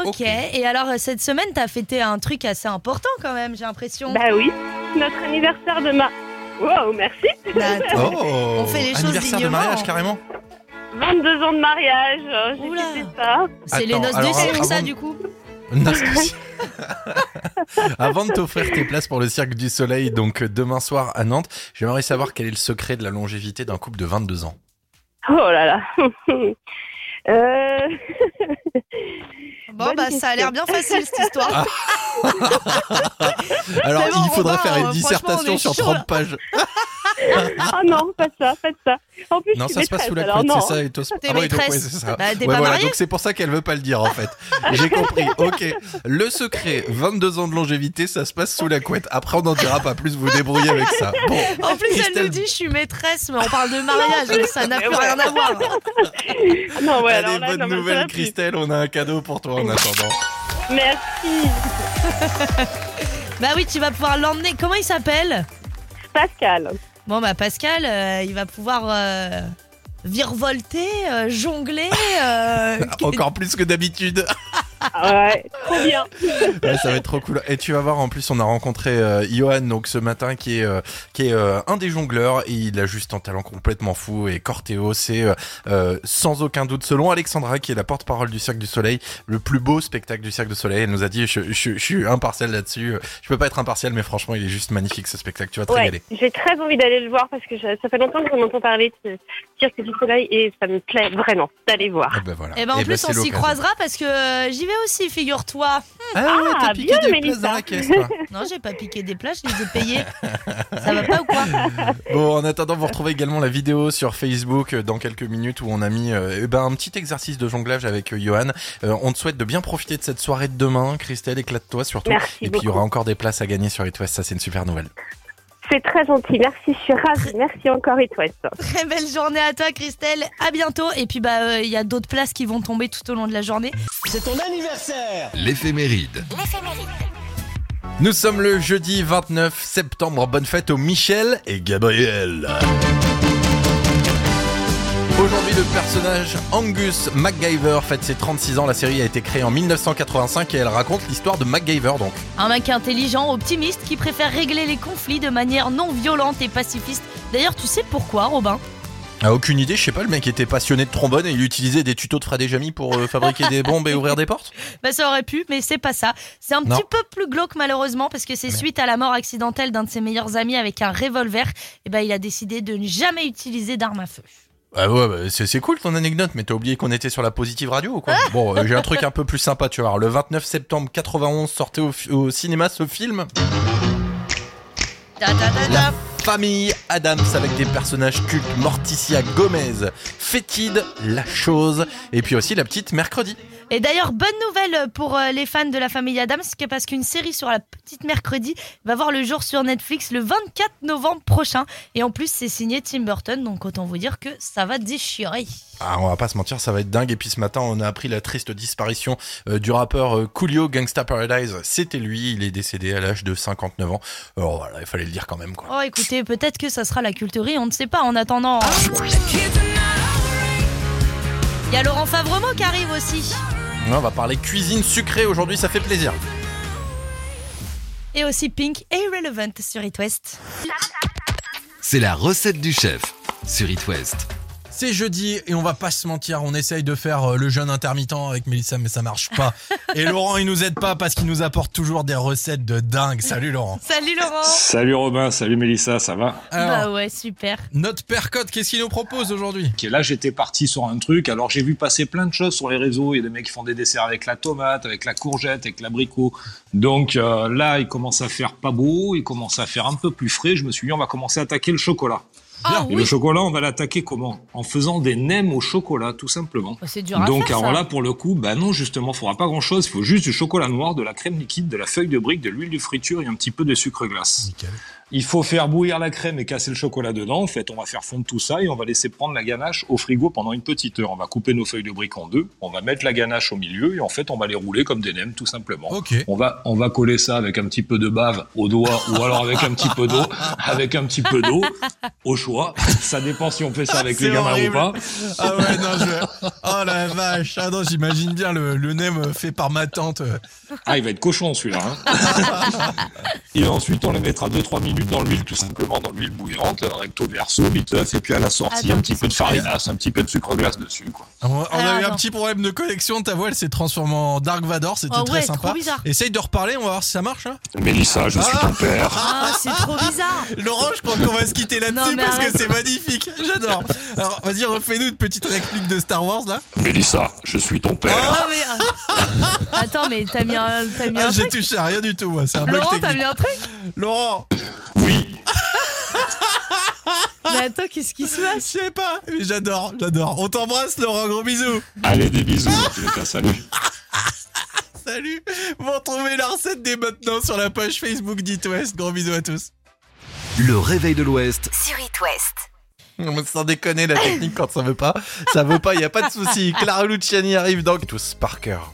S1: Ok, et alors euh, cette semaine, t'as fêté un truc assez important quand même, j'ai l'impression.
S11: Bah oui, notre anniversaire de ma... Wow, merci.
S1: Bah, attends,
S2: Oh
S1: on fait les choses
S2: Anniversaire de
S1: dignement.
S2: mariage, carrément
S11: 22 ans de mariage, euh, j'ai
S1: Oula.
S11: fêté ça.
S1: C'est les
S2: Attends,
S1: noces
S2: alors,
S1: de cirque, ça,
S2: avant-
S1: du coup.
S2: Non, c'est- Avant de t'offrir tes places pour le Cirque du Soleil, donc euh, demain soir à Nantes, j'aimerais savoir quel est le secret de la longévité d'un couple de 22 ans.
S11: Oh là là. euh...
S1: Bon,
S11: Bonne
S1: bah, ça a l'air bien facile cette histoire.
S2: Alors,
S1: C'est bon,
S2: il faudra
S1: Robin,
S2: faire
S1: euh,
S2: une
S1: franchement,
S2: dissertation sur
S1: chaud,
S2: 30
S1: là.
S2: pages.
S11: Ah non, pas ça, pas ça. En plus,
S2: Non, ça se passe sous la couette,
S11: alors
S2: c'est ça. Et toi, Ah ouais, donc,
S1: maîtresse.
S2: ouais, c'est ça.
S1: Bah, t'es
S2: Ouais,
S1: pas
S2: voilà,
S1: mariée
S2: donc c'est pour ça qu'elle veut pas le dire en fait. J'ai compris. Ok. Le secret, 22 ans de longévité, ça se passe sous la couette. Après, on n'en dira pas plus. Vous débrouillez avec ça. Bon.
S1: En plus, elle nous dit je suis maîtresse, mais on parle de mariage, donc ça n'a plus rien à voir.
S11: Ah Non, ouais, alors
S2: Allez,
S11: là,
S2: bonne
S11: non,
S2: nouvelle. Christelle. On a un cadeau pour toi en attendant.
S11: Merci.
S1: Bah oui, tu vas pouvoir l'emmener. Comment il s'appelle?
S11: Pascal.
S1: Bon bah Pascal, euh, il va pouvoir euh, virevolter, euh, jongler. euh,
S2: Encore plus que d'habitude.
S11: Ouais, trop bien.
S2: Ouais, ça va être trop cool. Et tu vas voir, en plus, on a rencontré euh, Johan donc ce matin, qui est euh, qui est euh, un des jongleurs et il a juste un talent complètement fou. Et Corteo, c'est euh, sans aucun doute, selon Alexandra, qui est la porte-parole du Cirque du Soleil, le plus beau spectacle du Cirque du Soleil. Elle nous a dit, je, je, je suis impartial là-dessus. Je peux pas être impartial, mais franchement, il est juste magnifique ce spectacle. Tu vas te
S11: Ouais,
S2: régaler.
S11: j'ai très envie d'aller le voir parce que je- ça fait longtemps que j'en entends parler de Cirque du Soleil et ça me plaît vraiment d'aller voir.
S2: Ah ben voilà.
S1: Et ben en
S2: Eh ben,
S1: plus
S2: c'est
S1: on s'y croisera parce que euh, j'y vais aussi, figure-toi.
S2: Ah ouais,
S11: Ah,
S2: t'as piqué
S11: bien,
S2: des
S11: Mélissa.
S2: places dans la caisse, toi.
S1: Non, j'ai pas piqué des places, je les ai payées. Ça va pas ou quoi
S2: Bon, en attendant, vous retrouvez également la vidéo sur Facebook euh, dans quelques minutes où on a mis euh, eh ben, un petit exercice de jonglage avec euh, Johan. Euh, on te souhaite de bien profiter de cette soirée de demain. Christelle, éclate-toi surtout.
S11: Merci
S2: Et puis il y
S11: beaucoup.
S2: aura encore des places à gagner sur It West. Ça, c'est une super nouvelle.
S11: C'est très gentil. Merci, je suis ravie. Merci encore, It West.
S1: Très belle journée à toi Christelle, à bientôt. Et puis bah euh, il y a d'autres places qui vont tomber tout au long de la journée.
S12: C'est ton anniversaire
S3: L'éphéméride.
S2: Nous sommes le jeudi 29 septembre. Bonne fête aux Michel et Gabriel. Aujourd'hui, le personnage Angus MacGyver fête ses 36 ans. La série a été créée en 1985 et elle raconte l'histoire de MacGyver donc.
S1: Un mec intelligent, optimiste, qui préfère régler les conflits de manière non violente et pacifiste. D'ailleurs, tu sais pourquoi, Robin?
S2: Ah, aucune idée, je sais pas, le mec était passionné de trombone et il utilisait des tutos de Fred et pour euh, fabriquer des bombes et ouvrir des portes?
S1: Bah ça aurait pu, mais c'est pas ça. C'est un
S2: Non.
S1: petit peu plus glauque malheureusement parce que c'est suite à la mort accidentelle d'un de ses meilleurs amis avec un revolver, et ben il a décidé de ne jamais utiliser d'arme à feu.
S2: Ah ouais, bah, c'est cool ton anecdote, mais t'as oublié qu'on était sur la positive radio ou quoi? Bon, euh, j'ai un truc un peu plus sympa, tu voir. Le 29 septembre 91 sortait au, cinéma ce film. La famille Adams avec des personnages cultes, Morticia Gomez, Fétide, La Chose, et puis aussi la petite Mercredi.
S1: Et d'ailleurs, bonne nouvelle pour euh, les fans de la famille Adams, parce qu'une série sur la petite mercredi va voir le jour sur Netflix le 24 novembre prochain. Et en plus, c'est signé Tim Burton, donc autant vous dire que ça va déchirer.
S2: Ah, on va pas se mentir, ça va être dingue. Et puis ce matin, on a appris la triste disparition euh, du rappeur euh, Coolio Gangsta Paradise. C'était lui, il est décédé à l'âge de 59 ans. Alors voilà, il fallait le dire quand même quoi.
S1: Oh, écoutez, peut-être que ça sera la culterie, on ne sait pas en attendant. Il y a Laurent Favremo qui arrive aussi.
S2: On va parler cuisine sucrée aujourd'hui, ça fait plaisir.
S1: Et aussi Pink et Irrelevant sur It West.
S3: C'est la recette du chef sur It West.
S2: C'est jeudi et on va pas se mentir, on essaye de faire euh, le jeûne intermittent avec Mélissa mais ça marche pas. Et Laurent il nous aide pas parce qu'il nous apporte toujours des recettes de dingue. Salut Laurent.
S1: Salut Laurent
S6: Salut Robin, salut Mélissa, ça va?
S1: Bah ouais, super.
S2: Notre père Cote, qu'est-ce qu'il nous propose aujourd'hui?
S6: Là, j'étais parti sur un truc. Alors, j'ai vu passer plein de choses sur les réseaux. Il y a des mecs qui font des desserts avec la tomate, avec la courgette, avec l'abricot. Donc euh, là, il commence à faire pas beau, il commence à faire un peu plus frais. Je me suis dit, on va commencer à attaquer le chocolat.
S1: Ah
S6: Et le chocolat, on va l'attaquer comment? En faisant des nems au chocolat, tout simplement.
S1: Oh, C'est dur à
S6: Donc
S1: faire,
S6: alors
S1: ça.
S6: là, pour le coup, bah non, justement, il faudra pas grand-chose. Il faut juste du chocolat noir, de la crème liquide, de la feuille de brique, de l'huile de friture et un petit peu de sucre glace. Il faut faire bouillir la crème et casser le chocolat dedans. En fait, on va faire fondre tout ça et on va laisser prendre la ganache au frigo pendant une petite heure. On va couper nos feuilles de briques en deux. On va mettre la ganache au milieu et en fait, on va les rouler comme des nems, tout simplement. On va, on va coller ça avec un petit peu de bave au doigt ou alors avec un petit peu d'eau, avec un petit peu d'eau, au choix. Ça dépend si on fait ça avec les gamins
S2: horrible.
S6: ou pas.
S2: Ah ouais, non, je... Oh la vache. Ah non, j'imagine bien le, le nem fait par ma tante.
S6: Ah, il va être cochon celui-là. hein. et ensuite, on les mettra 2-3 minutes dans l'huile, tout simplement dans l'huile bouillante, recto verso, biteuf, et puis à la sortie,
S1: Attends,
S6: un petit peu de farinas, un petit peu de sucre glace dessus. Quoi.
S2: On, on a
S1: Alors,
S2: eu un petit problème de connexion, ta voix elle s'est transformée en Dark Vador, c'était
S1: Oh
S2: très
S1: ouais,
S2: sympa. Essaye de reparler, on va voir si ça marche. hein.
S6: Mélissa, je suis ton père.
S1: Ah, c'est trop bizarre.
S2: Laurent, je crois qu'on va se quitter là-dessus parce
S1: arrête.
S2: que c'est magnifique. J'adore. Alors, vas-y, refais-nous une petite réplique de Star Wars là.
S6: Mélissa, je suis ton père.
S1: Ah, mais, euh, Attends, mais t'as mis un, t'as mis
S2: Ah,
S1: un
S2: j'ai touché à rien du tout, moi. C'est un bug
S1: Laurent, t'as mis un truc?
S2: Laurent.
S6: Oui.
S1: Mais attends, qu'est-ce qui se passe
S5: Je sais pas, mais j'adore, j'adore. On t'embrasse, Laurent, gros bisous.
S6: Allez, des bisous, cas, salut.
S5: Salut. Vous retrouvez la recette dès maintenant sur la page Facebook d'It West. Gros bisous à tous.
S3: Le réveil de l'Ouest
S4: Sur It West.
S2: Sans déconner, la technique, quand ça veut pas, ça veut pas, y a pas de souci. Clara Luciani arrive dans tous par cœur.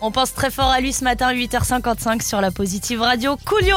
S1: On pense très fort à lui ce matin, 8h55 sur la Positive Radio. Coolio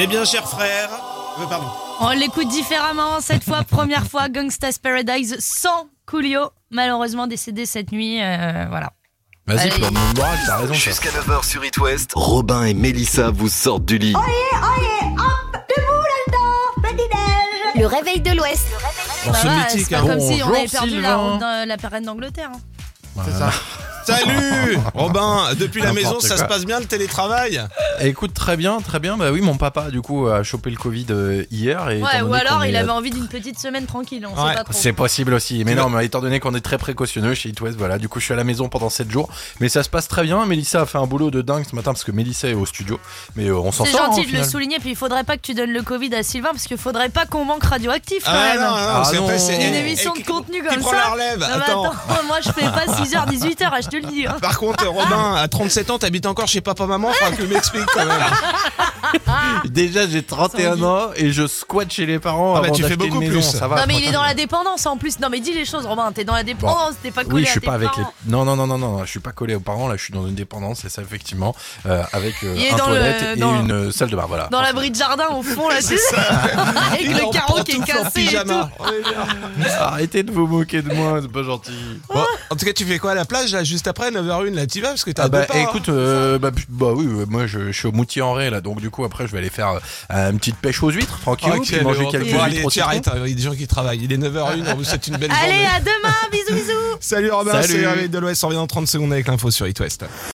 S5: Eh bien, chers frères. Euh, pardon.
S1: On l'écoute différemment cette fois, première fois Gangsta's Paradise sans Coolio, malheureusement décédé cette nuit, euh, voilà.
S2: Vas-y, de moral, t'as raison.
S3: Jusqu'à 9h sur It West, Robin et Mélissa vous sortent du lit.
S15: Oyez, oyez, hop, debout là-dedans, petit-déj.
S4: Le réveil de l'Ouest.
S5: Morceau
S1: Bah ouais,
S5: mythique,
S1: c'est pas
S5: hein.
S1: comme si on
S2: Bonjour,
S1: avait perdu la, dans la reine d'Angleterre. hein.
S2: C'est ça.
S16: Salut Robin, depuis la
S2: N'importe
S16: maison, ça
S2: quoi.
S16: se passe bien le télétravail?
S2: Écoute, très bien, très bien. Bah oui, mon papa, du coup, a chopé le Covid euh, hier. Et
S1: Ouais, ou alors il
S2: est-
S1: avait envie d'une petite semaine tranquille, on
S2: Ouais,
S1: sait pas trop.
S2: c'est possible aussi. Mais non, mais étant donné qu'on est très précautionneux chez It West, voilà. Du coup, je suis à la maison pendant 7 jours. Mais ça se passe très bien. Mélissa a fait un boulot de dingue ce matin parce que Mélissa est au studio. Mais euh, on s'en
S1: C'est
S2: sort. hein,
S1: gentil de le souligner, puis il faudrait pas que tu donnes le Covid à Sylvain parce qu'il faudrait pas qu'on manque radioactif quand
S16: Ah
S1: même.
S16: non, non,
S2: Ah non.
S16: c'est
S1: Une
S16: eh,
S1: émission
S16: eh,
S1: de contenu comme ça.
S16: la relève
S1: Non, mais
S16: Attends.
S1: attends, moi je fais pas 6h, 18h, je te le dis. hein.
S16: Par contre, Robin, à 37 ans, t'habites encore chez papa-maman, que tu m'expliques quand même.
S2: Déjà, j'ai 31 ans et je squatte chez les parents.
S16: Ah bah,
S2: avant
S16: tu fais beaucoup plus.
S2: Ça va,
S1: non mais il est dans la dépendance en plus. Non mais dis les choses Robin, t'es dans la dépendance, t'es pas collé
S2: Oui, je
S1: à
S2: suis
S1: tes
S2: pas avec les.
S1: parents.
S2: Non, non, non, non, non, je suis pas collé aux parents. Là, je suis dans une dépendance, c'est ça effectivement, euh, avec euh, un
S1: dans le-
S2: toilette et
S1: dans-
S2: une euh, salle de bain. Voilà.
S1: Dans l'abri de jardin au fond là, c'est ça. Avec
S16: Il
S1: le carreau qui est cassé et tout.
S2: Arrêtez de vous moquer de moi, c'est pas gentil.
S16: Bon, en tout cas, tu fais quoi à la plage là juste après 9h01 là tu vas parce que t'as
S2: Ah bah
S16: hein.
S2: écoute, euh, bah, bah oui, moi je, je suis au Moutier en Ré là, donc du coup après je vais aller faire euh, une petite pêche aux huîtres, tranquille,
S16: Ok,
S2: puis manger quelques huîtres
S16: allez, arrêtes, il y a des gens qui travaillent. Il est 9h01, on vous souhaite une belle
S1: Allez
S16: journée.
S1: à demain, bisous bisous.
S16: Salut Robin,
S2: Salut.
S16: c'est de l'Ouest, on revient dans 30 secondes avec l'info sur It West.